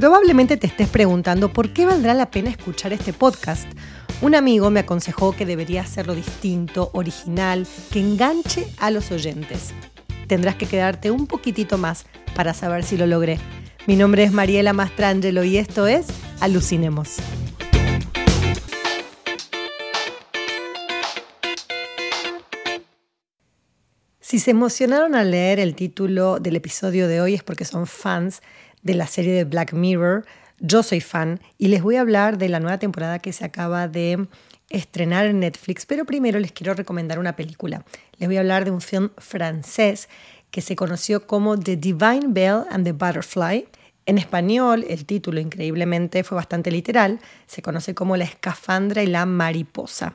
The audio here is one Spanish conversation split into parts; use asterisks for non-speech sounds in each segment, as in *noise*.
Probablemente te estés preguntando por qué valdrá la pena escuchar este podcast. Un amigo me aconsejó que debería hacerlo distinto, original, que enganche a los oyentes. Tendrás que quedarte un poquitito más para saber si lo logré. Mi nombre es Mariela Mastrangelo y esto es Alucinemos. Si se emocionaron al leer el título del episodio de hoy es porque son fans de la serie de Black Mirror. Yo soy fan y les voy a hablar de la nueva temporada que se acaba de estrenar en Netflix, pero primero les quiero recomendar una película. Les voy a hablar de un film francés que se conoció como The Divine Bell and the Butterfly. En español, el título increíblemente fue bastante literal, se conoce como La escafandra y la mariposa.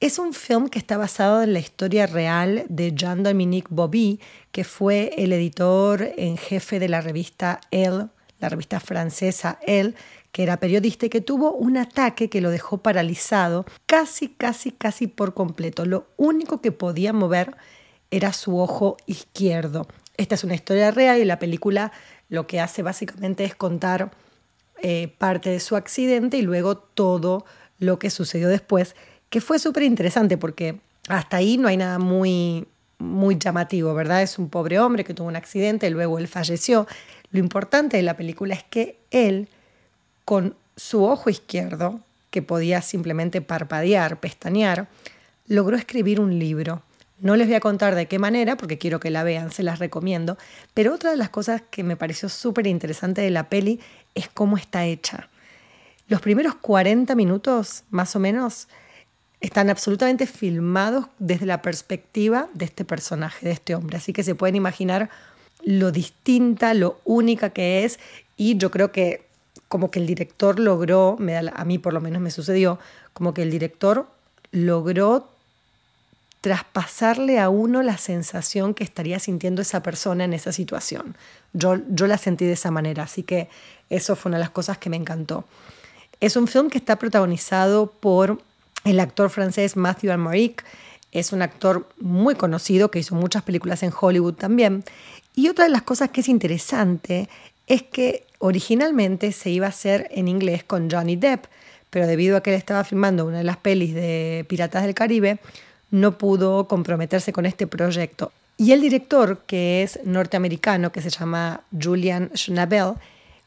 Es un film que está basado en la historia real de Jean-Dominique Bobby, que fue el editor en jefe de la revista Elle, la revista francesa Elle, que era periodista y que tuvo un ataque que lo dejó paralizado casi, casi, casi por completo. Lo único que podía mover era su ojo izquierdo. Esta es una historia real y la película lo que hace básicamente es contar eh, parte de su accidente y luego todo lo que sucedió después que fue súper interesante porque hasta ahí no hay nada muy, muy llamativo, ¿verdad? Es un pobre hombre que tuvo un accidente, y luego él falleció. Lo importante de la película es que él, con su ojo izquierdo, que podía simplemente parpadear, pestañear, logró escribir un libro. No les voy a contar de qué manera, porque quiero que la vean, se las recomiendo, pero otra de las cosas que me pareció súper interesante de la peli es cómo está hecha. Los primeros 40 minutos, más o menos, están absolutamente filmados desde la perspectiva de este personaje, de este hombre. Así que se pueden imaginar lo distinta, lo única que es. Y yo creo que como que el director logró, me a mí por lo menos me sucedió, como que el director logró traspasarle a uno la sensación que estaría sintiendo esa persona en esa situación. Yo, yo la sentí de esa manera, así que eso fue una de las cosas que me encantó. Es un film que está protagonizado por el actor francés Matthew Almaric es un actor muy conocido que hizo muchas películas en Hollywood también. Y otra de las cosas que es interesante es que originalmente se iba a hacer en inglés con Johnny Depp, pero debido a que él estaba filmando una de las pelis de Piratas del Caribe, no pudo comprometerse con este proyecto. Y el director, que es norteamericano, que se llama Julian Schnabel,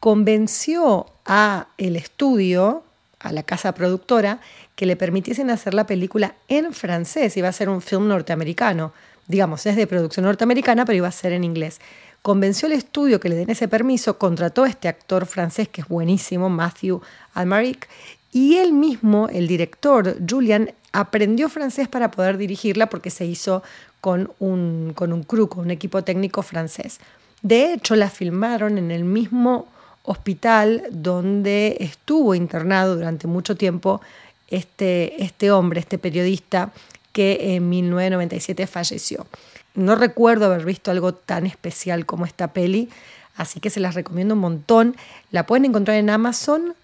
convenció a el estudio, a la casa productora, que le permitiesen hacer la película en francés. Iba a ser un film norteamericano. Digamos, es de producción norteamericana, pero iba a ser en inglés. Convenció al estudio que le den ese permiso, contrató a este actor francés que es buenísimo, Matthew Almaric, y él mismo, el director, Julian, aprendió francés para poder dirigirla porque se hizo con un, con un crew, con un equipo técnico francés. De hecho, la filmaron en el mismo hospital donde estuvo internado durante mucho tiempo este, este hombre, este periodista que en 1997 falleció. No recuerdo haber visto algo tan especial como esta peli, así que se las recomiendo un montón. La pueden encontrar en Amazon.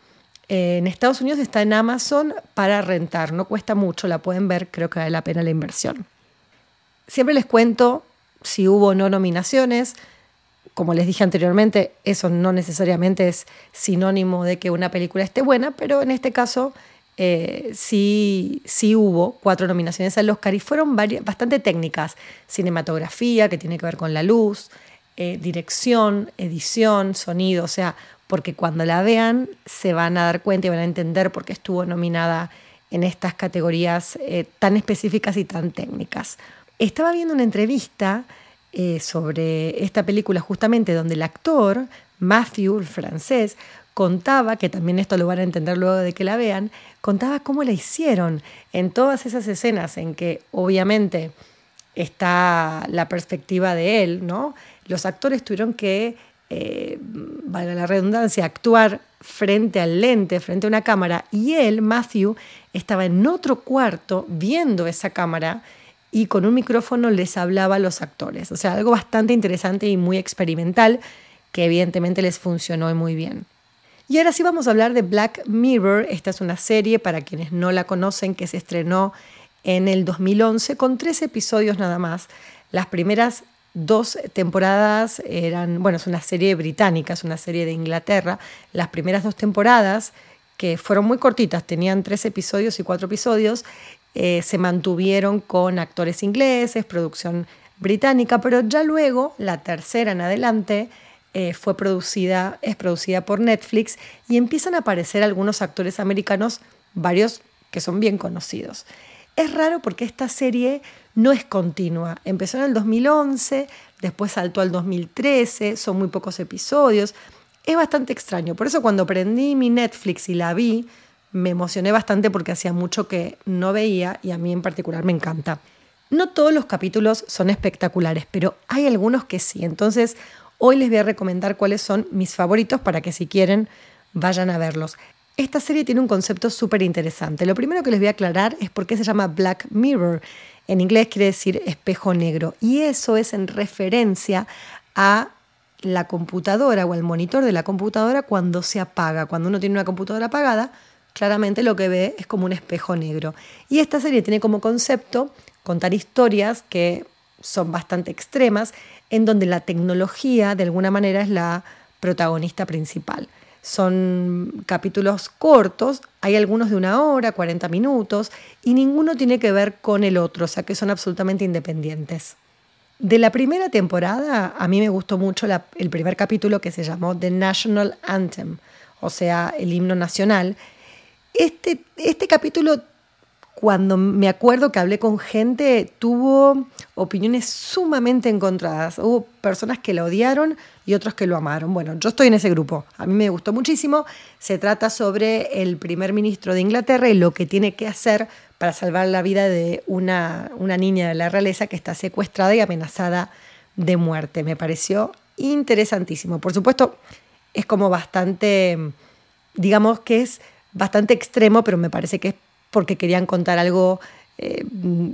En Estados Unidos está en Amazon para rentar, no cuesta mucho, la pueden ver, creo que vale la pena la inversión. Siempre les cuento si hubo o no nominaciones. Como les dije anteriormente, eso no necesariamente es sinónimo de que una película esté buena, pero en este caso eh, sí, hubo cuatro nominaciones al Oscar y fueron bastante técnicas. Cinematografía, que tiene que ver con la luz, eh, dirección, edición, sonido, o sea, porque cuando la vean se van a dar cuenta y van a entender por qué estuvo nominada en estas categorías eh, tan específicas y tan técnicas. Estaba viendo una entrevista sobre esta película justamente donde el actor, Matthew, el francés, contaba, que también esto lo van a entender luego de que la vean, contaba cómo la hicieron en todas esas escenas en que obviamente está la perspectiva de él, ¿no? Los actores tuvieron que, eh, valga la redundancia, actuar frente al lente, frente a una cámara, y él, Matthew, estaba en otro cuarto viendo esa cámara y con un micrófono les hablaba a los actores. O sea, algo bastante interesante y muy experimental que evidentemente les funcionó muy bien. Y ahora sí vamos a hablar de Black Mirror. Esta es una serie, para quienes no la conocen, que se estrenó en el 2011 con tres episodios nada más. Las primeras dos temporadas eran, bueno, es una serie británica, es una serie de Inglaterra. Las primeras dos temporadas, que fueron muy cortitas, tenían tres episodios y cuatro episodios, eh, se mantuvieron con actores ingleses, producción británica, pero ya luego, la tercera en adelante, eh, fue producida, es producida por Netflix y empiezan a aparecer algunos actores americanos, varios que son bien conocidos. Es raro porque esta serie no es continua. Empezó en el 2011, después saltó al 2013, son muy pocos episodios. Es bastante extraño. Por eso cuando prendí mi Netflix y la vi, me emocioné bastante porque hacía mucho que no veía y a mí en particular me encanta. No todos los capítulos son espectaculares, pero hay algunos que sí. Entonces, hoy les voy a recomendar cuáles son mis favoritos para que si quieren vayan a verlos. Esta serie tiene un concepto súper interesante. Lo primero que les voy a aclarar es por qué se llama Black Mirror. En inglés quiere decir espejo negro. Y eso es en referencia a la computadora o el monitor de la computadora cuando se apaga. Cuando uno tiene una computadora apagada, claramente lo que ve es como un espejo negro. Y esta serie tiene como concepto contar historias que son bastante extremas, en donde la tecnología de alguna manera es la protagonista principal. Son capítulos cortos, hay algunos de una hora, 40 minutos, y ninguno tiene que ver con el otro, o sea que son absolutamente independientes. De la primera temporada, a mí me gustó mucho el primer capítulo que se llamó The National Anthem, o sea, el himno nacional. Este, este capítulo cuando me acuerdo que hablé con gente, tuvo opiniones sumamente encontradas. Hubo personas que lo odiaron y otros que lo amaron. Bueno, yo estoy en ese grupo. A mí me gustó muchísimo. Se trata sobre el primer ministro de Inglaterra y lo que tiene que hacer para salvar la vida de una, una niña de la realeza que está secuestrada y amenazada de muerte. Me pareció interesantísimo. Por supuesto, es como bastante, digamos que es bastante extremo, pero me parece que es porque querían contar algo, eh,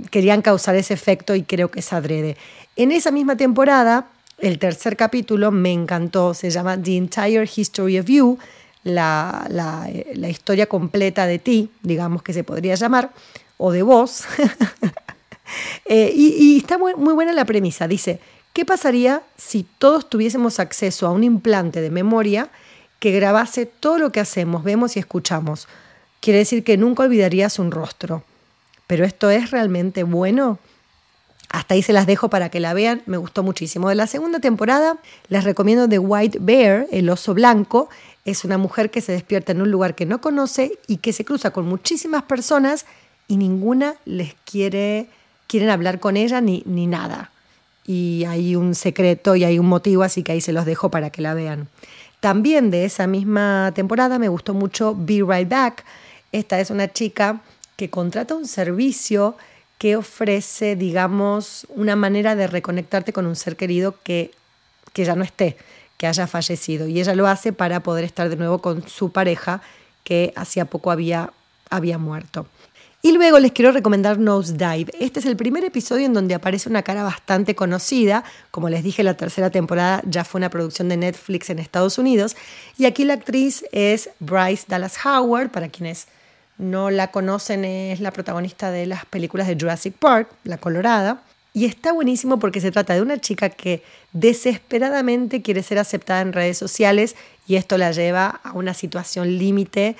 querían causar ese efecto y creo que es adrede. En esa misma temporada, el tercer capítulo me encantó, se llama The Entire History of You, la, la, historia completa de ti, digamos que se podría llamar, o de vos. *laughs* Eh, y, está muy buena la premisa. Dice, ¿qué pasaría si todos tuviésemos acceso a un implante de memoria que grabase todo lo que hacemos, vemos y escuchamos? Quiere decir que nunca olvidarías un rostro. Pero esto es realmente bueno. Hasta ahí se las dejo para que la vean, me gustó muchísimo. De la segunda temporada les recomiendo The White Bear, el oso blanco. Es una mujer que se despierta en un lugar que no conoce y que se cruza con muchísimas personas y ninguna les quiere quieren hablar con ella ni, ni nada. Y hay un secreto y hay un motivo, así que ahí se los dejo para que la vean. También de esa misma temporada me gustó mucho Be Right Back, esta es una chica que contrata un servicio que ofrece, digamos, una manera de reconectarte con un ser querido que, que ya no esté, que haya fallecido. Y ella lo hace para poder estar de nuevo con su pareja que hacía poco había, había muerto. Y luego les quiero recomendar Nosedive. Este es el primer episodio en donde aparece una cara bastante conocida. Como les dije, la tercera temporada ya fue una producción de Netflix en Estados Unidos. Y aquí la actriz es Bryce Dallas Howard, para quienes no la conocen, es la protagonista de las películas de Jurassic Park, la Colorada. Y está buenísimo porque se trata de una chica que desesperadamente quiere ser aceptada en redes sociales y esto la lleva a una situación límite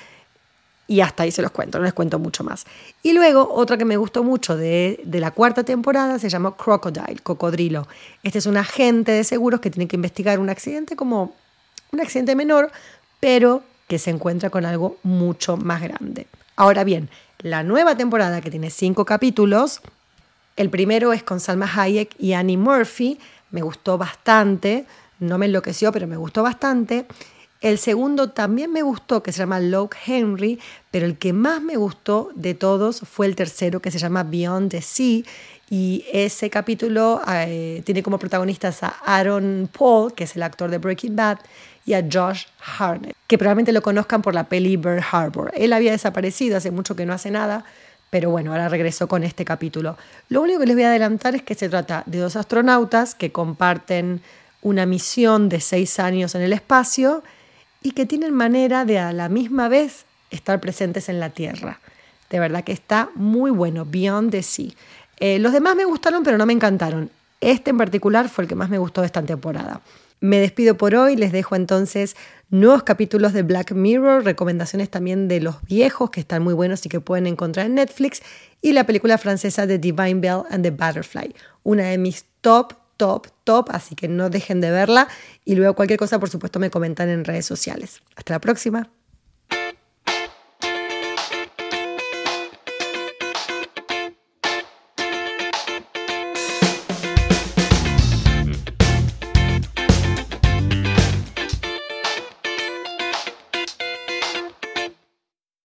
y hasta ahí se los cuento, no les cuento mucho más. Y luego otra que me gustó mucho de, de, la cuarta temporada se llama Crocodile, cocodrilo. Este es un agente de seguros que tiene que investigar un accidente como un accidente menor, pero que se encuentra con algo mucho más grande. Ahora bien, la nueva temporada que tiene cinco capítulos, el primero es con Salma Hayek y Annie Murphy, me gustó bastante, no me enloqueció, pero me gustó bastante. El segundo también me gustó, que se llama Loke Henry, pero el que más me gustó de todos fue el tercero, que se llama Beyond the Sea. Y ese capítulo eh, tiene como protagonistas a Aaron Paul, que es el actor de Breaking Bad, y a Josh Harnett, que probablemente lo conozcan por la peli Bird Harbor. Él había desaparecido, hace mucho que no hace nada, pero bueno, ahora regresó con este capítulo. Lo único que les voy a adelantar es que se trata de dos astronautas que comparten una misión de seis años en el espacio y que tienen manera de a la misma vez estar presentes en la Tierra. De verdad que está muy bueno, Beyond the Sea. Eh, los demás me gustaron, pero no me encantaron. Este en particular fue el que más me gustó de esta temporada. Me despido por hoy, les dejo entonces nuevos capítulos de Black Mirror, recomendaciones también de los viejos que están muy buenos y que pueden encontrar en Netflix, y la película francesa de Divine Bell and the Butterfly, una de mis top, top, top, así que no dejen de verla y luego cualquier cosa por supuesto me comentan en redes sociales. Hasta la próxima.